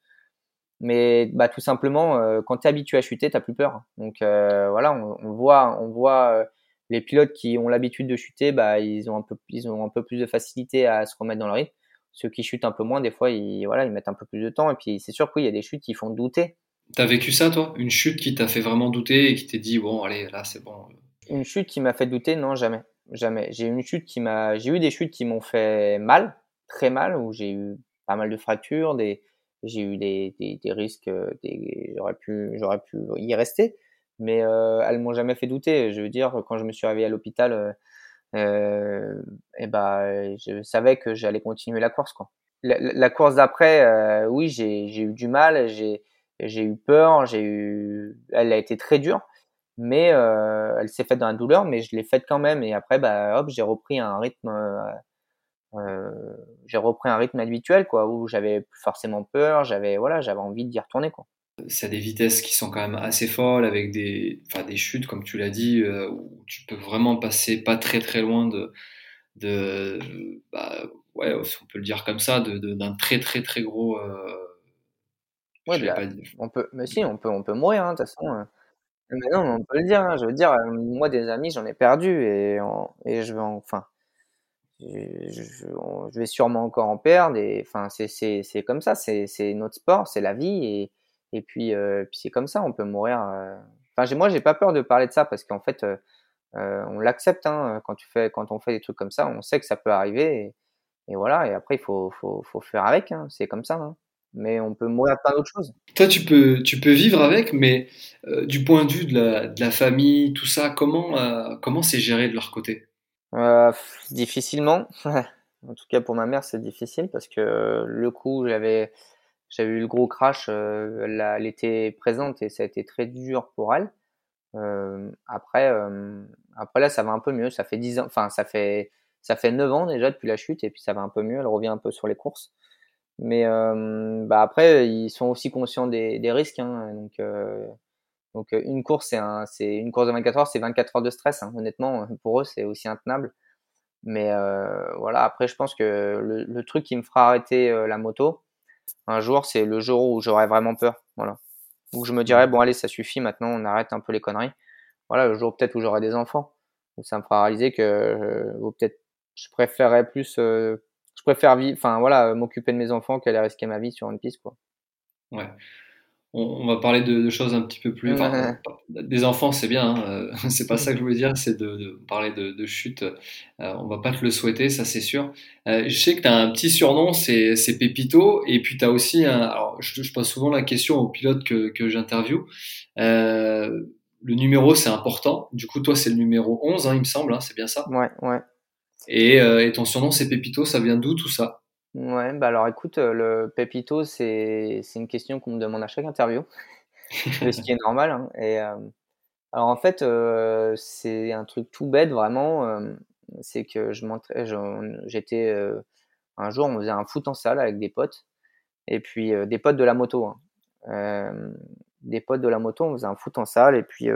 Mais bah tout simplement euh, quand tu es habitué à chuter, tu plus peur. Donc euh, voilà, on, on, voit on voit euh, les pilotes qui ont l'habitude de chuter, bah ils ont un peu ils ont un peu plus de facilité à se remettre dans le rythme ceux qui chutent un peu moins, des fois, ils, voilà, ils mettent un peu plus de temps. Et puis, c'est sûr qu'il y a des chutes qui font douter. T'as vécu ça, toi? Une chute qui t'a fait vraiment douter et qui t'est dit, bon, allez, là, c'est bon. Une chute qui m'a fait douter? Non, jamais. Jamais. J'ai eu des chutes qui m'ont fait mal, très mal, où j'ai eu pas mal de fractures, j'ai eu des, risques, des, j'aurais pu, y rester, mais euh, elles m'ont jamais fait douter. Je veux dire, quand je me suis réveillé à l'hôpital, euh, euh, et ben je savais que j'allais continuer la course. La, course d'après, euh, oui, j'ai eu du mal, j'ai eu peur, elle a été très dure, mais euh, elle s'est faite dans la douleur, mais je l'ai faite quand même. Et après, bah hop, j'ai repris un rythme, euh, euh j'ai repris un rythme habituel quoi, où j'avais plus forcément peur, j'avais voilà, j'avais envie d'y retourner quoi c'est des vitesses qui sont quand même assez folles avec des, enfin, des chutes, comme tu l'as dit, euh, où tu peux vraiment passer pas très très loin de, de bah, ouais, on peut le dire comme ça, d'un de, très très très gros. Ouais, bah, on peut, mais si, on peut, on peut mourir, hein, de toute façon. Mais non, on peut le dire. Hein, je veux dire, euh, moi, des amis, j'en ai perdu et, et je vais enfin, je, je, je, vais sûrement encore en perdre. Et enfin, c'est comme ça, c'est notre sport, c'est la vie et et puis, euh, puis c'est comme ça, on peut mourir. Euh. Enfin, moi, j'ai pas peur de parler de ça parce qu'en fait, euh, on l'accepte hein, quand tu fais, quand on fait des trucs comme ça, on sait que ça peut arriver. Et, voilà. Et après, il faut, faut, faut faire avec. Hein, c'est comme ça. Hein. Mais on peut mourir de plein d'autres choses. Toi, tu peux, tu peux vivre avec, mais du point de vue de la, de la famille, tout ça, comment, comment c'est géré de leur côté? Difficilement. <laughs> en tout cas, pour ma mère, c'est difficile parce que le coup, j'avais j'avais eu le gros crash, euh, elle était présente et ça a été très dur pour elle. Euh, après, euh, après là, ça va un peu mieux. Ça fait 10 ans, enfin, ça fait, ça fait 9 ans déjà depuis la chute et puis ça va un peu mieux. Elle revient un peu sur les courses. Mais euh, bah après, ils sont aussi conscients des, des risques. Hein, donc, euh, donc une course, c'est un, c'est une course de 24 heures, c'est 24 heures de stress. Hein, honnêtement, <laughs> pour eux, c'est aussi intenable. Mais euh, voilà, après, je pense que le, le, truc qui me fera arrêter la moto, un jour, c'est le jour où j'aurai vraiment peur. Voilà. Où je me dirais, bon, allez, ça suffit, maintenant, on arrête un peu les conneries. Voilà, le jour peut-être où j'aurai des enfants. Où ça me fera réaliser que euh, peut-être je préférerais plus, euh, je préfère vivre, enfin voilà, m'occuper de mes enfants qu'aller risquer ma vie sur une piste, quoi. Ouais on, va parler de, choses un petit peu plus. Enfin, <laughs> des enfants, c'est bien, hein, euh, <laughs> c'est pas ça que je voulais dire, c'est de, parler de, chute. Euh, on va pas te le souhaiter, ça c'est sûr. Euh, je sais que tu as un petit surnom, c'est Pépito, et puis tu as aussi un. Alors, je, je, pose souvent la question aux pilotes que, que j'interviewe. le numéro, c'est important. Du coup, toi, c'est le numéro 11, hein, il me semble, hein, c'est bien ça? Ouais, ouais. Et, et ton surnom, c'est Pépito, ça vient d'où tout ça? Ouais, bah alors écoute, euh, le pépito, c'est une question qu'on me demande à chaque interview, <laughs> ce qui est normal. Hein. Et euh, alors en fait, euh, c'est un truc tout bête vraiment. c'est que je j'étais un jour, on faisait un foot en salle avec des potes, et puis des potes de la moto. Hein. des potes de la moto, on faisait un foot en salle, et puis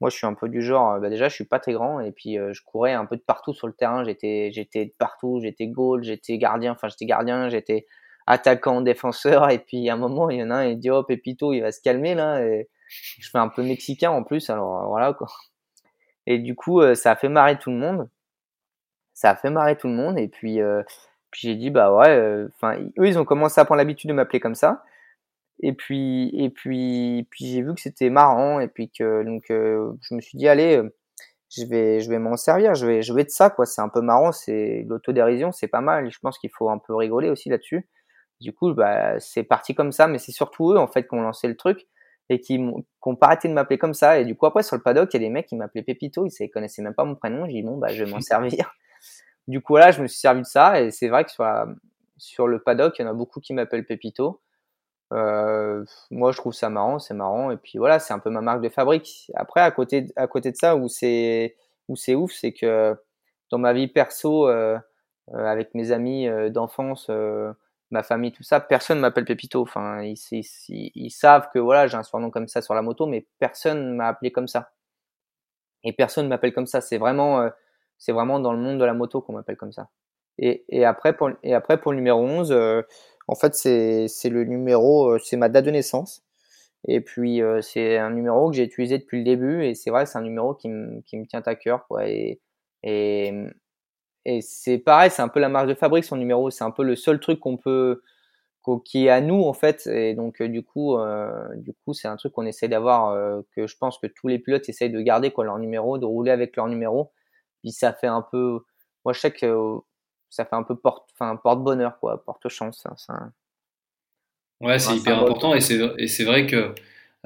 moi, je suis un peu du genre, euh, bah déjà, je suis pas très grand et puis euh, je courais un peu de partout sur le terrain. J'étais, j'étais partout, j'étais goal, j'étais gardien, enfin j'étais gardien, j'étais attaquant, défenseur. Et puis à un moment, il y en a un, il dit oh Pépito, il va se calmer là. Et je fais un peu mexicain en plus, alors euh, voilà quoi. Et du coup, ça a fait marrer tout le monde. ça a fait marrer tout le monde. Et puis, puis j'ai dit, bah ouais, enfin, eux, ils ont commencé à prendre l'habitude de m'appeler comme ça. Et puis, et puis, puis j'ai vu que c'était marrant. Et puis que, donc, je me suis dit, allez, je vais, je vais m'en servir. Je vais, je vais de ça, quoi. C'est un peu marrant. C'est l'autodérision, c'est pas mal. Je pense qu'il faut un peu rigoler aussi là-dessus. Du coup, bah, c'est parti comme ça. Mais c'est surtout eux, en fait, qui ont lancé le truc et qui n'ont pas arrêté de m'appeler comme ça. Et du coup, après, sur le paddock, il y a des mecs qui m'appelaient Pépito, ils ne connaissaient même pas mon prénom. J'ai dit, bon, bah, je vais m'en <laughs> servir. Du coup, là, je me suis servi de ça. Et c'est vrai que sur, sur le paddock, il y en a beaucoup qui m'appellent Pépito. Euh, moi, je trouve ça marrant, c'est marrant. Et puis voilà, c'est un peu ma marque de fabrique. Après, à côté, à côté de ça, où c'est, où c'est ouf, c'est que dans ma vie perso, euh, euh avec mes amis euh, d'enfance, euh, ma famille, tout ça, personne m'appelle Pépito. Enfin, ils, ils, ils, savent que voilà, j'ai un surnom comme ça sur la moto, mais personne m'a appelé comme ça. Et personne m'appelle comme ça. C'est vraiment, euh, c'est vraiment dans le monde de la moto qu'on m'appelle comme ça. Et, et, après pour et après pour le numéro 11, euh, en fait c'est le numéro, euh, c'est ma date de naissance. Et puis c'est un numéro que j'ai utilisé depuis le début et c'est vrai c'est un numéro qui me tient à cœur. Et c'est pareil, c'est un peu la marque de fabrique son numéro. C'est un peu le seul truc qu'on peut est à nous en fait. Et donc du coup, euh, du coup, c'est un truc qu'on essaie d'avoir, euh, que je pense que tous les pilotes essayent de garder quoi leur numéro, de rouler avec leur numéro. Puis ça fait un peu, moi je ça fait un peu porte, enfin porte bonheur quoi, porte chance. Hein, ouais, c'est hyper important et c'est et c'est vrai que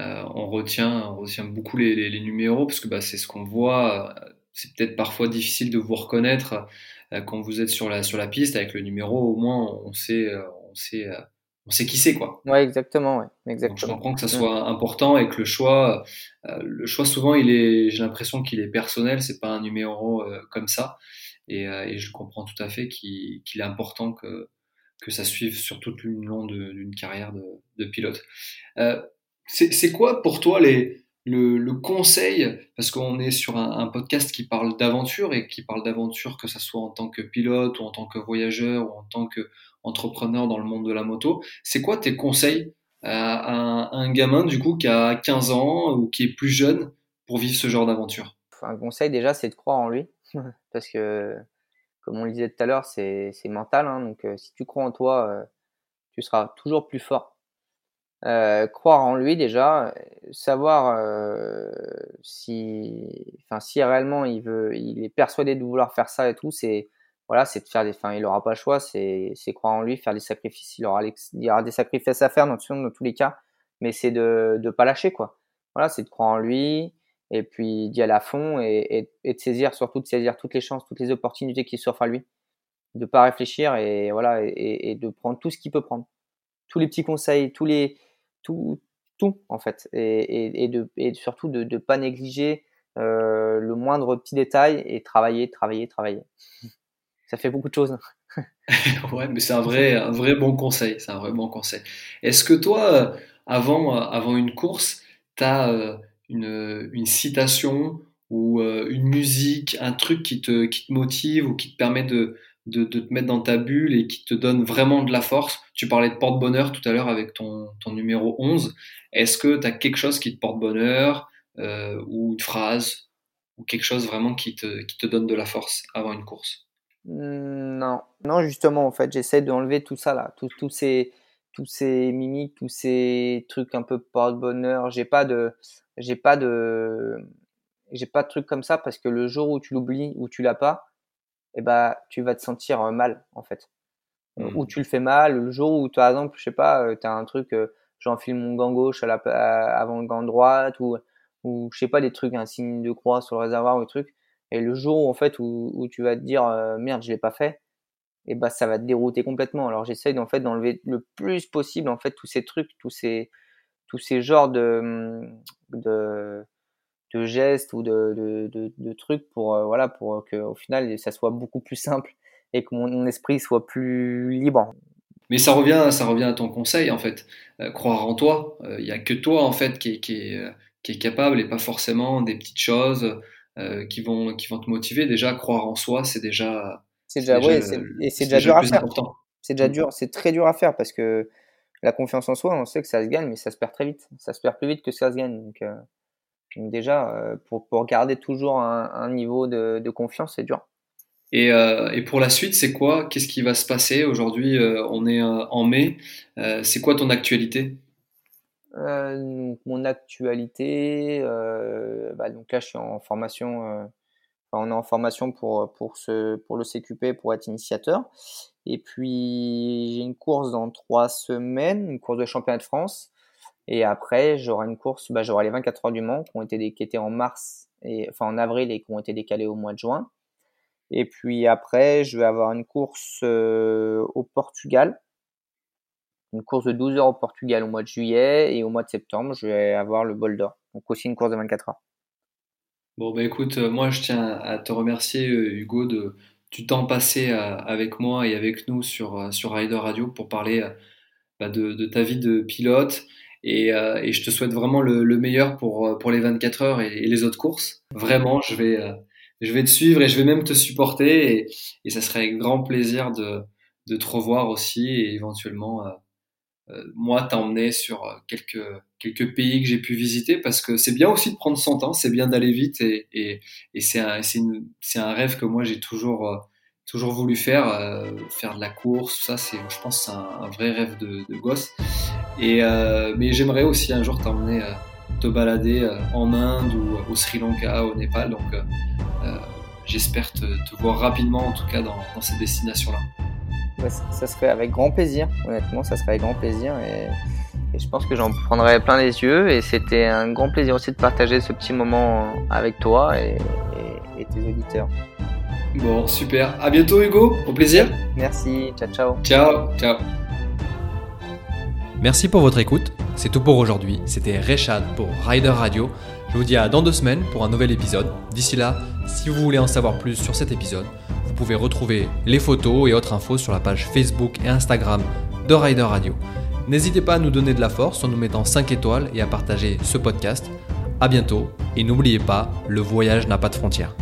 euh, on retient on retient beaucoup les, les, les numéros parce que bah, c'est ce qu'on voit c'est peut-être parfois difficile de vous reconnaître euh, quand vous êtes sur la, sur la piste avec le numéro. Au moins, on sait, euh, on sait, euh, on sait qui c'est, quoi. Ouais, exactement, ouais. exactement. Donc, je comprends que ça soit important et que le choix, le choix souvent, il est, j'ai l'impression qu'il est personnel. C'est pas un numéro comme ça. Et, et, je comprends tout à fait qu'il est important que ça suive sur toute une long d'une carrière de, pilote. Euh, c'est quoi pour toi le, conseil, parce qu'on est sur un, podcast qui parle d'aventure et qui parle d'aventure que ce soit en tant que pilote ou en tant que voyageur ou en tant qu'entrepreneur dans le monde de la moto, c'est quoi tes conseils à un, gamin du coup qui a 15 ans ou qui est plus jeune pour vivre ce genre d'aventure? Un conseil déjà, c'est de croire en lui, parce que comme on le disait tout à l'heure, c'est mental, hein, donc euh, si tu crois en toi, euh, tu seras toujours plus fort euh, croire en lui déjà, savoir si, si réellement il veut, il est persuadé de vouloir faire ça et tout, c'est voilà, c'est de faire des, enfin, il aura pas le choix, c'est, c'est croire en lui, faire des sacrifices, il aura, il y aura des sacrifices à faire dans, dans tous les cas, mais c'est de, de pas lâcher quoi. Voilà, c'est de croire en lui et puis d'y aller à fond et, et, de saisir, surtout de saisir toutes les chances, toutes les opportunités qui s'offrent à lui, de pas réfléchir et voilà et, de prendre tout ce qu'il peut prendre, tous les petits conseils, tous les tout, tout en fait, et, de, et surtout de ne pas négliger euh, le moindre petit détail et travailler, travailler, travailler. Ça fait beaucoup de choses. <laughs> ouais, mais c'est un vrai, un vrai bon conseil. C'est un vrai bon conseil. Est-ce que toi, avant, avant une course, tu as euh, une, citation ou euh, une musique, un truc qui te, qui te motive ou qui te permet de, de, de, te mettre dans ta bulle et qui te donne vraiment de la force. Tu parlais de porte-bonheur tout à l'heure avec ton, ton numéro 11. Est-ce que tu as quelque chose qui te porte bonheur euh, ou une phrase ou quelque chose vraiment qui te, qui te donne de la force avant une course? Mmh, Non, non justement en fait j'essaie d'enlever tout ça là, tous ces tous ces mimiques, tous ces trucs un peu porte-bonheur. J'ai pas de j'ai pas de j'ai pas de trucs comme ça parce que le jour où tu l'oublies ou tu l'as pas, eh ben, tu vas te sentir euh, mal, en fait. Euh, ou mmh. tu le fais mal, le jour où, par exemple, je sais pas, euh, tu as un truc, j'enfile mon gant gauche à la, avant le gant droite, ou, ou je sais pas, des trucs, un signe de croix sur le réservoir ou des trucs. Et le jour, en fait, où, où tu vas te dire, merde, je l'ai pas fait, et bah, ça va te dérouter complètement. Alors, j'essaye, en fait, d'enlever le plus possible, en fait, tous ces trucs, tous ces, tous ces genres de, de, de gestes ou de, de, de, trucs pour euh, voilà pour que au final ça soit beaucoup plus simple et que mon, esprit soit plus libre. Mais ça revient ça revient à ton conseil en fait, euh, croire en toi. Il euh, n'y a que toi en fait qui, qui, est, qui est capable et pas forcément des petites choses qui vont qui vont te motiver. Déjà croire en soi c'est déjà c'est déjà, ouais, et c'est déjà dur à faire. C'est déjà mm. dur, c'est très dur à faire parce que la confiance en soi, on sait que ça se gagne, mais ça se perd très vite. Ça se perd plus vite que ça se gagne. Donc, donc déjà, euh, pour, pour garder toujours un, un niveau de, de confiance, c'est dur. Et, et, pour la suite, c'est quoi? Qu'est-ce qui va se passer? Aujourd'hui, on est en mai. c'est quoi ton actualité? Donc, Mon actualité, bah, donc là, je suis en formation on est en formation pour, pour, ce, pour le CQP, pour être initiateur. Et puis, j'ai une course dans trois semaines, une course de championnat de France. Et après, j'aurai une course, bah, j'aurai les 24 heures du Mans qui ont été, qui étaient en mars, et, enfin en avril et qui ont été décalées au mois de juin. Et puis après, je vais avoir une course euh, au Portugal, une course de 12 heures au Portugal au mois de juillet. Et au mois de septembre, je vais avoir le bol d'or. Donc aussi une course de 24 heures. Bon, bah écoute, euh, moi je tiens à te remercier, euh, Hugo, de, du temps passé euh, avec moi et avec nous sur, sur Rider Radio pour parler bah, de, de, ta vie de pilote. Et, et je te souhaite vraiment le, le, meilleur pour, pour les 24 heures et, les autres courses. Vraiment, je vais, je vais te suivre et je vais même te supporter. Et, et ça serait avec grand plaisir de, de te revoir aussi et éventuellement moi t'emmener sur euh, quelques quelques pays que j'ai pu visiter parce que c'est bien aussi de prendre son temps, c'est bien d'aller vite et, c'est un, c'est un rêve que moi j'ai toujours euh, toujours voulu faire, faire de la course, ça c'est, je pense, c'est un, vrai rêve de, gosse. Et mais j'aimerais aussi un jour t'emmener te balader en Inde ou au Sri Lanka, au Népal. Donc j'espère te, voir rapidement, en tout cas dans, dans ces destinations-là ça serait avec grand plaisir, honnêtement, ça serait avec grand plaisir et, je pense que j'en prendrais plein les yeux et c'était un grand plaisir aussi de partager ce petit moment avec toi et, tes auditeurs. Bon, super. À bientôt Hugo, au plaisir. Merci, ciao ciao. Ciao, ciao. Merci pour votre écoute. C'est tout pour aujourd'hui. C'était Rechad pour Rider Radio. Je vous dis à dans deux semaines pour un nouvel épisode. D'ici là, si vous voulez en savoir plus sur cet épisode, vous pouvez retrouver les photos et autres infos sur la page Facebook et Instagram de Rider Radio. N'hésitez pas à nous donner de la force en nous mettant 5 étoiles et à partager ce podcast. A bientôt et n'oubliez pas, le voyage n'a pas de frontières.